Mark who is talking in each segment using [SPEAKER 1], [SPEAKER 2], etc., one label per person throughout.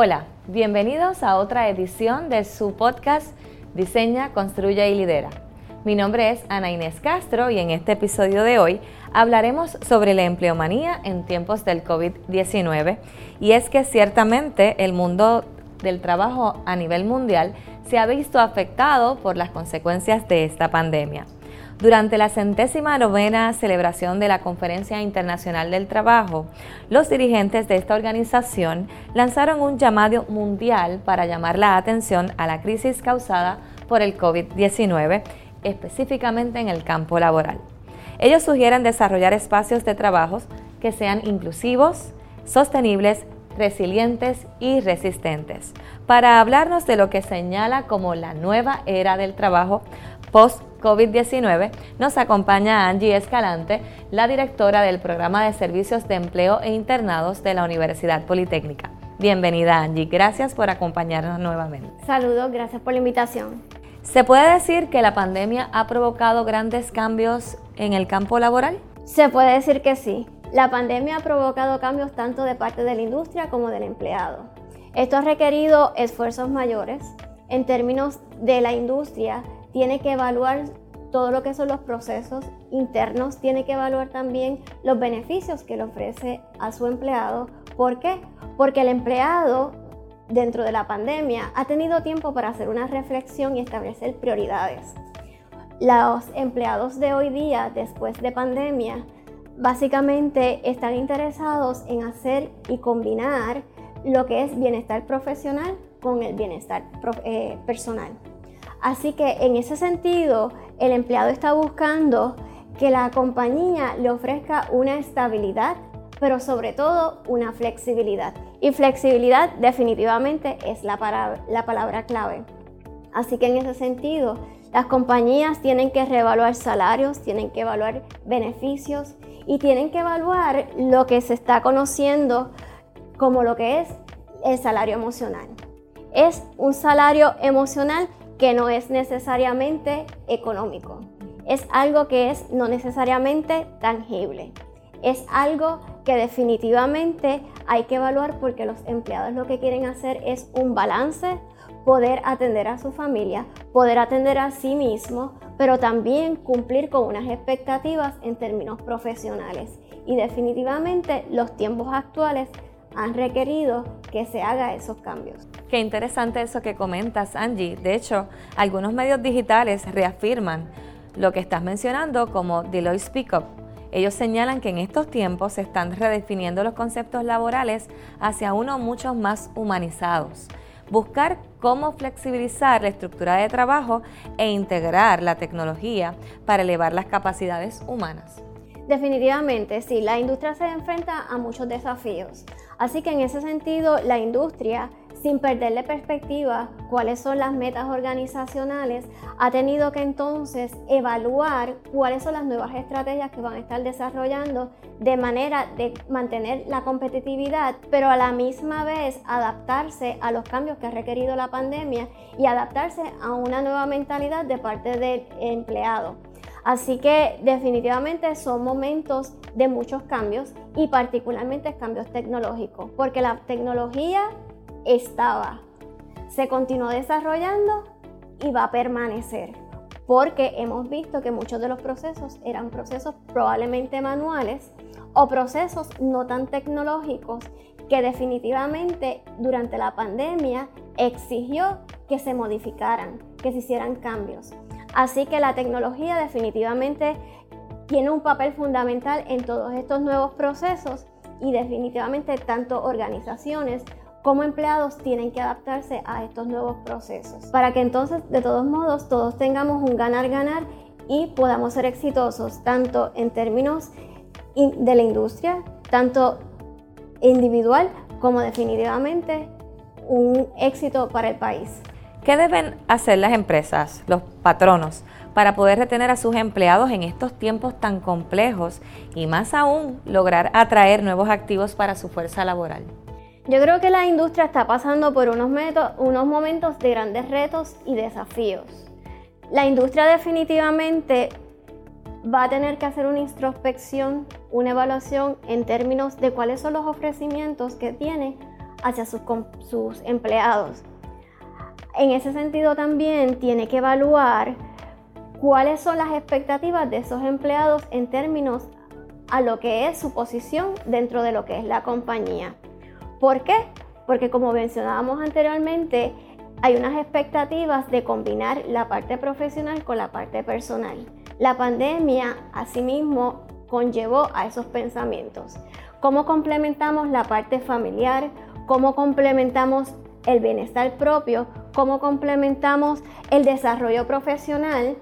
[SPEAKER 1] Hola, bienvenidos a otra edición de su podcast Diseña, Construye y Lidera. Mi nombre es Ana Inés Castro y en este episodio de hoy hablaremos sobre la empleomanía en tiempos del COVID-19 y es que ciertamente el mundo del trabajo a nivel mundial se ha visto afectado por las consecuencias de esta pandemia. Durante la centésima novena celebración de la Conferencia Internacional del Trabajo, los dirigentes de esta organización lanzaron un llamado mundial para llamar la atención a la crisis causada por el COVID-19, específicamente en el campo laboral. Ellos sugieren desarrollar espacios de trabajo que sean inclusivos, sostenibles, resilientes y resistentes. Para hablarnos de lo que señala como la nueva era del trabajo post COVID-19, nos acompaña Angie Escalante, la directora del programa de servicios de empleo e internados de la Universidad Politécnica. Bienvenida Angie, gracias por acompañarnos nuevamente.
[SPEAKER 2] Saludos, gracias por la invitación.
[SPEAKER 1] ¿Se puede decir que la pandemia ha provocado grandes cambios en el campo laboral?
[SPEAKER 2] Se puede decir que sí. La pandemia ha provocado cambios tanto de parte de la industria como del empleado. Esto ha requerido esfuerzos mayores. En términos de la industria, tiene que evaluar todo lo que son los procesos internos, tiene que evaluar también los beneficios que le ofrece a su empleado. ¿Por qué? Porque el empleado dentro de la pandemia ha tenido tiempo para hacer una reflexión y establecer prioridades. Los empleados de hoy día, después de pandemia, básicamente están interesados en hacer y combinar lo que es bienestar profesional con el bienestar eh, personal. Así que en ese sentido, el empleado está buscando que la compañía le ofrezca una estabilidad, pero sobre todo una flexibilidad. Y flexibilidad definitivamente es la, palabra clave. Así que en ese sentido, las compañías tienen que reevaluar salarios, tienen que evaluar beneficios y tienen que evaluar lo que se está conociendo como lo que es el salario emocional. Es un salario emocional que no es necesariamente económico. Es algo que es no necesariamente tangible. Es algo que definitivamente hay que evaluar porque los empleados lo que quieren hacer es un balance, poder atender a su familia, poder atender a sí mismo, pero también cumplir con unas expectativas en términos profesionales. Y definitivamente los tiempos actuales han requerido que se haga esos cambios.
[SPEAKER 1] Qué interesante eso que comentas, Angie. De hecho, algunos medios digitales reafirman lo que estás mencionando como Deloitte Speak Up. Ellos señalan que en estos tiempos se están redefiniendo los conceptos laborales hacia unos mucho más humanizados. Buscar cómo flexibilizar la estructura de trabajo e integrar la tecnología para elevar las capacidades humanas.
[SPEAKER 2] Definitivamente, sí, la industria se enfrenta a muchos desafíos. Así que en ese sentido, la industria, sin perderle perspectiva cuáles son las metas organizacionales, ha tenido que entonces evaluar cuáles son las nuevas estrategias que van a estar desarrollando de manera de mantener la competitividad, pero a la misma vez adaptarse a los cambios que ha requerido la pandemia y adaptarse a una nueva mentalidad de parte del empleado. Así que definitivamente son momentos de muchos cambios y particularmente cambios tecnológicos, porque la tecnología estaba, se continuó desarrollando y va a permanecer, porque hemos visto que muchos de los procesos eran procesos probablemente manuales o procesos no tan tecnológicos que definitivamente durante la pandemia exigió que se modificaran, que se hicieran cambios. Así que la tecnología definitivamente tiene un papel fundamental en todos estos nuevos procesos y definitivamente tanto organizaciones como empleados tienen que adaptarse a estos nuevos procesos para que entonces de todos modos todos tengamos un ganar-ganar y podamos ser exitosos tanto en términos de la industria, tanto individual como definitivamente un éxito para el país.
[SPEAKER 1] ¿Qué deben hacer las empresas, los patronos, para poder retener a sus empleados en estos tiempos tan complejos y más aún lograr atraer nuevos activos para su fuerza laboral?
[SPEAKER 2] Yo creo que la industria está pasando por unos, momentos de grandes retos y desafíos. La industria definitivamente va a tener que hacer una introspección, una evaluación en términos de cuáles son los ofrecimientos que tiene hacia sus, sus empleados. En ese sentido también tiene que evaluar cuáles son las expectativas de esos empleados en términos a lo que es su posición dentro de lo que es la compañía. ¿Por qué? Porque como mencionábamos anteriormente, hay unas expectativas de combinar la parte profesional con la parte personal. La pandemia, asimismo, conllevó a esos pensamientos. ¿Cómo complementamos la parte familiar? ¿Cómo complementamos el bienestar propio? ¿Cómo complementamos el desarrollo profesional?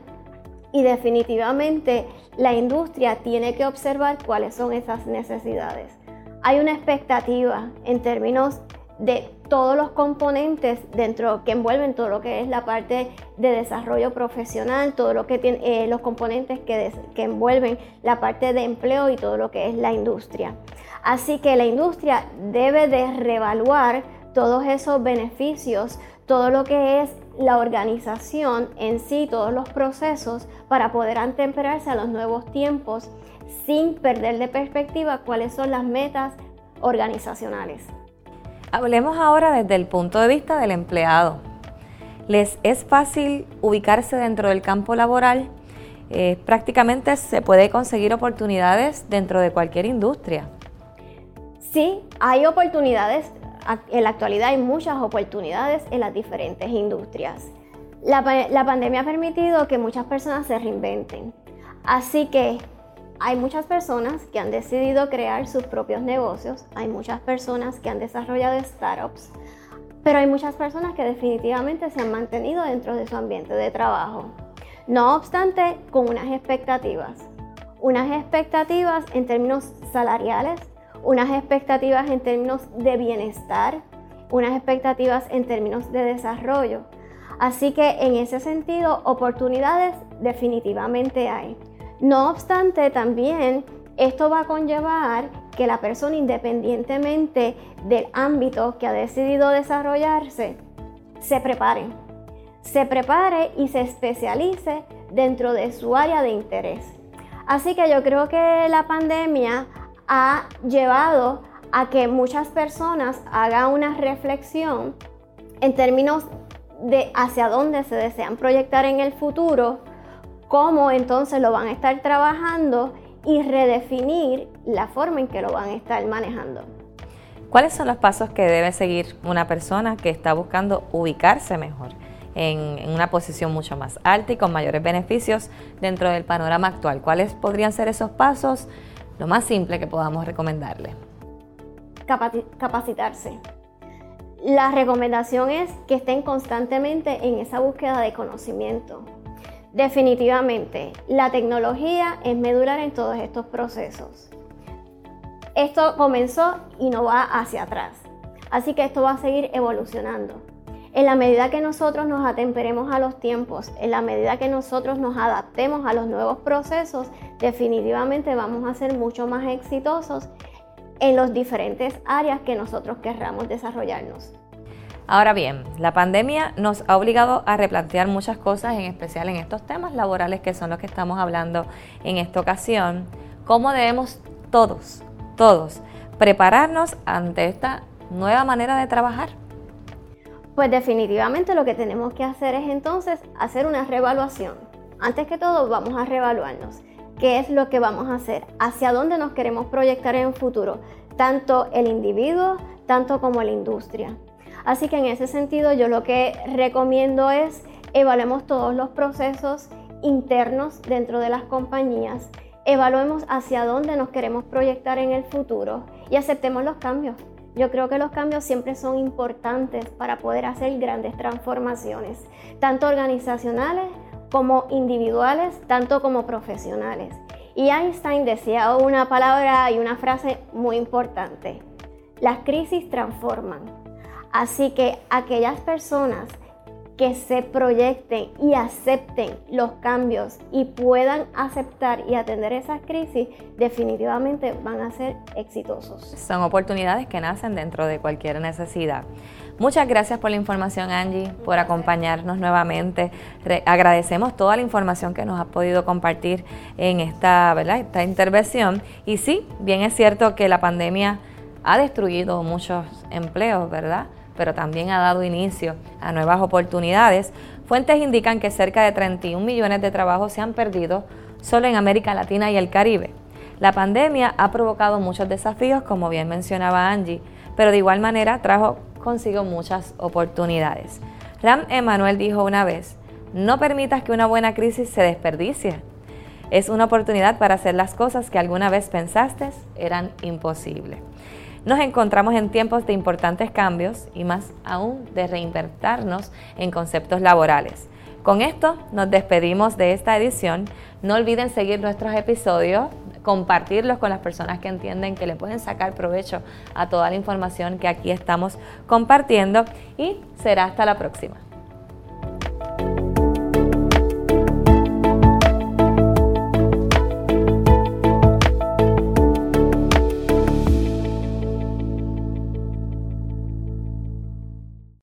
[SPEAKER 2] Y definitivamente la industria tiene que observar cuáles son esas necesidades. Hay una expectativa en términos de todos los componentes dentro que envuelven todo lo que es la parte de desarrollo profesional, todo lo que tiene eh, los componentes que, que envuelven la parte de empleo y todo lo que es la industria. Así que la industria debe de reevaluar todos esos beneficios, todo lo que es la organización en sí, todos los procesos para poder antemperarse a los nuevos tiempos sin perder de perspectiva cuáles son las metas organizacionales.
[SPEAKER 1] Hablemos ahora desde el punto de vista del empleado. ¿Les es fácil ubicarse dentro del campo laboral? Eh, prácticamente se puede conseguir oportunidades dentro de cualquier industria.
[SPEAKER 2] Sí, hay oportunidades. En la actualidad hay muchas oportunidades en las diferentes industrias. La, pandemia ha permitido que muchas personas se reinventen. Así que hay muchas personas que han decidido crear sus propios negocios, hay muchas personas que han desarrollado startups, pero hay muchas personas que definitivamente se han mantenido dentro de su ambiente de trabajo. No obstante, con unas expectativas. Unas expectativas en términos salariales, unas expectativas en términos de bienestar, unas expectativas en términos de desarrollo. Así que en ese sentido, oportunidades definitivamente hay. No obstante, también esto va a conllevar que la persona, independientemente del ámbito que ha decidido desarrollarse, se prepare. Se prepare y se especialice dentro de su área de interés. Así que yo creo que la pandemia ha llevado a que muchas personas hagan una reflexión en términos de hacia dónde se desean proyectar en el futuro cómo entonces lo van a estar trabajando y redefinir la forma en que lo van a estar manejando.
[SPEAKER 1] ¿Cuáles son los pasos que debe seguir una persona que está buscando ubicarse mejor en, una posición mucho más alta y con mayores beneficios dentro del panorama actual? ¿Cuáles podrían ser esos pasos? Lo más simple que podamos recomendarle.
[SPEAKER 2] Capacitarse. La recomendación es que estén constantemente en esa búsqueda de conocimiento, Definitivamente, la tecnología es medular en todos estos procesos. Esto comenzó y no va hacia atrás. Así que esto va a seguir evolucionando. En la medida que nosotros nos atemperemos a los tiempos, en la medida que nosotros nos adaptemos a los nuevos procesos, definitivamente vamos a ser mucho más exitosos en las diferentes áreas que nosotros querramos desarrollarnos.
[SPEAKER 1] Ahora bien, la pandemia nos ha obligado a replantear muchas cosas, en especial en estos temas laborales que son los que estamos hablando en esta ocasión. ¿Cómo debemos todos, todos, prepararnos ante esta nueva manera de trabajar?
[SPEAKER 2] Pues definitivamente lo que tenemos que hacer es entonces hacer una reevaluación. Antes que todo vamos a reevaluarnos. ¿Qué es lo que vamos a hacer? ¿Hacia dónde nos queremos proyectar en el futuro? Tanto el individuo, tanto como la industria. Así que en ese sentido yo lo que recomiendo es evaluemos todos los procesos internos dentro de las compañías, evaluemos hacia dónde nos queremos proyectar en el futuro y aceptemos los cambios. Yo creo que los cambios siempre son importantes para poder hacer grandes transformaciones, tanto organizacionales como individuales, tanto como profesionales. Y Einstein decía una palabra y una frase muy importante. Las crisis transforman, Así que aquellas personas que se proyecten y acepten los cambios y puedan aceptar y atender esas crisis, definitivamente van a ser exitosos.
[SPEAKER 1] Son oportunidades que nacen dentro de cualquier necesidad. Muchas gracias por la información, Angie, por acompañarnos nuevamente. agradecemos toda la información que nos has podido compartir en esta, ¿verdad? esta intervención. Y sí, bien es cierto que la pandemia ha destruido muchos empleos, ¿verdad? Pero también ha dado inicio a nuevas oportunidades. Fuentes indican que cerca de 31 millones de trabajos se han perdido solo en América Latina y el Caribe. La pandemia ha provocado muchos desafíos, como bien mencionaba Angie, pero de igual manera trajo consigo muchas oportunidades. Ram Emanuel dijo una vez, no permitas que una buena crisis se desperdicie. Es una oportunidad para hacer las cosas que alguna vez pensaste eran imposibles. Nos encontramos en tiempos de importantes cambios y más aún de reinventarnos en conceptos laborales. Con esto nos despedimos de esta edición. No olviden seguir nuestros episodios, compartirlos con las personas que entienden que le pueden sacar provecho a toda la información que aquí estamos compartiendo y será hasta la próxima.